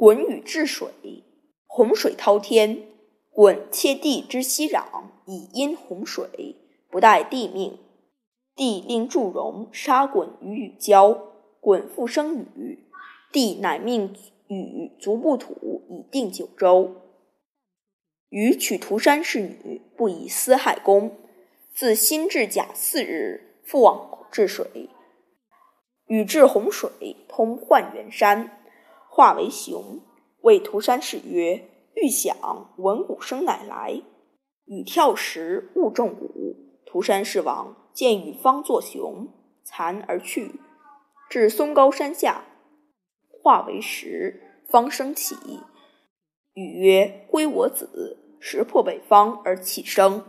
鲧禹治水，洪水滔天。鲧切地之息壤，以因洪水，不待地命。地令祝融杀鲧与禹交，鲧复生禹，帝乃命禹足不土以定九州。禹娶涂山氏女，不以私害公。自辛至甲巳日，复往治水。禹治洪水，通涣原山，化为熊，谓涂山氏曰：“欲享闻鼓声乃来。”禹跳石，误中鼓。涂山氏王见禹方作熊，惭而去，至嵩高山下，化为石，方生起。禹曰：“归我子。”石破北方而起生。